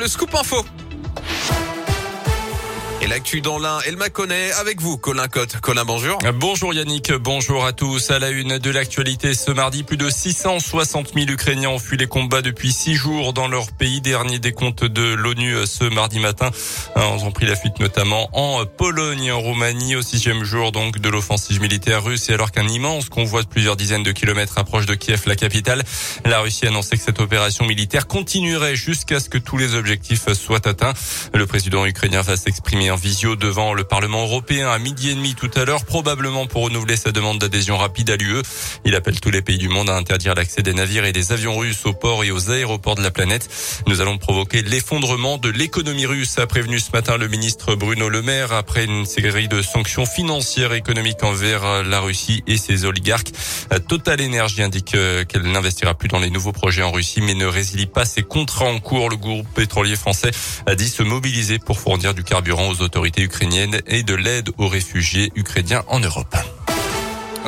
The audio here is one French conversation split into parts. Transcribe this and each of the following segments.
Le scoop info. L'actu dans l'un, elle m'a connaît avec vous, Colin Cotte. Colin, bonjour. Bonjour Yannick, bonjour à tous. À la une de l'actualité ce mardi, plus de 660 000 Ukrainiens ont fui les combats depuis six jours dans leur pays. Dernier décompte de l'ONU ce mardi matin. Ils ont pris la fuite notamment en Pologne et en Roumanie au sixième jour donc de l'offensive militaire russe. Et alors qu'un immense convoi de plusieurs dizaines de kilomètres approche de Kiev, la capitale, la Russie a annoncé que cette opération militaire continuerait jusqu'à ce que tous les objectifs soient atteints. Le président ukrainien va s'exprimer en visio devant le Parlement européen à midi et demi tout à l'heure, probablement pour renouveler sa demande d'adhésion rapide à l'UE. Il appelle tous les pays du monde à interdire l'accès des navires et des avions russes aux ports et aux aéroports de la planète. Nous allons provoquer l'effondrement de l'économie russe, a prévenu ce matin le ministre Bruno Le Maire après une série de sanctions financières et économiques envers la Russie et ses oligarques. Total Energy indique qu'elle n'investira plus dans les nouveaux projets en Russie, mais ne résilie pas ses contrats en cours. Le groupe pétrolier français a dit se mobiliser pour fournir du carburant aux autorités et de l'aide aux réfugiés ukrainiens en Europe.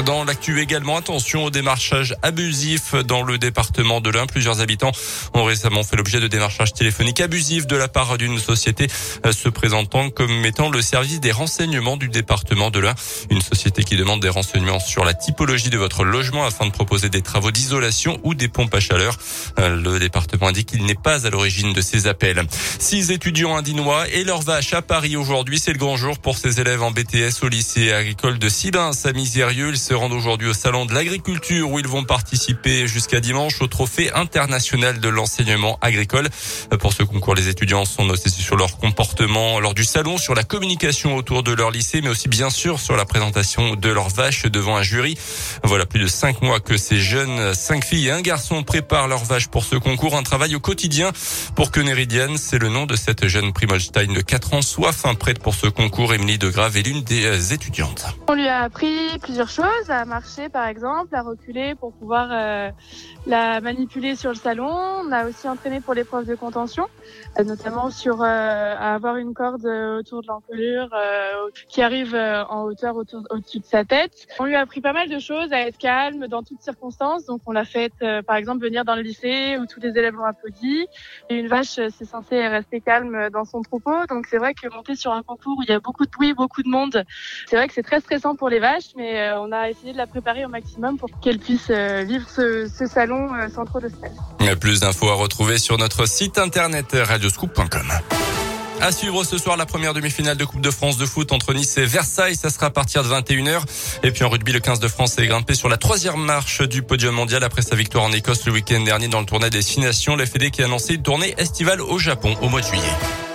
Dans l'actu également, attention au démarchage abusif dans le département de l'Ain. Plusieurs habitants ont récemment fait l'objet de démarchage téléphonique abusif de la part d'une société euh, se présentant comme étant le service des renseignements du département de l'Ain. Une société qui demande des renseignements sur la typologie de votre logement afin de proposer des travaux d'isolation ou des pompes à chaleur. Euh, le département indique qu'il n'est pas à l'origine de ces appels. Six étudiants indinois et leurs vaches à Paris aujourd'hui. C'est le grand jour pour ces élèves en BTS au lycée agricole de Sibin, à Misérieux se rendent aujourd'hui au salon de l'agriculture où ils vont participer jusqu'à dimanche au trophée international de l'enseignement agricole. Pour ce concours, les étudiants sont notés sur leur comportement lors du salon, sur la communication autour de leur lycée, mais aussi bien sûr sur la présentation de leurs vaches devant un jury. Voilà plus de cinq mois que ces jeunes, cinq filles et un garçon préparent leurs vaches pour ce concours. Un travail au quotidien pour que Néridiane, c'est le nom de cette jeune Primolstein de 4 ans, soit fin prête pour ce concours. Émilie de Grave est l'une des étudiantes. On lui a appris plusieurs choses à marcher par exemple, à reculer pour pouvoir euh, la manipuler sur le salon. On a aussi entraîné pour l'épreuve de contention, euh, notamment sur euh, à avoir une corde autour de l'encolure qui arrive en hauteur au-dessus de sa tête. On lui a appris pas mal de choses, à être calme dans toutes circonstances. Donc on l'a fait par exemple venir dans le lycée où tous les élèves l'ont applaudi. Et une vache, c'est censé rester calme dans son troupeau. Donc c'est vrai que monter sur un concours où il y a beaucoup de bruit, beaucoup de monde, c'est vrai que c'est très stressant pour les vaches, mais on a essayer de la préparer au maximum pour qu'elle puisse euh, vivre ce, salon euh, sans trop de stress. Plus d'infos à retrouver sur notre site internet radioscoop.com. À suivre ce soir la première demi-finale de Coupe de France de foot entre Nice et Versailles. Ça sera à partir de 21h. Et puis en rugby, le 15 de France est grimpé sur la troisième marche du podium mondial après sa victoire en Écosse le week-end dernier dans le tournoi des Six Nations. La Fédé qui a annoncé une tournée estivale au Japon au mois de juillet.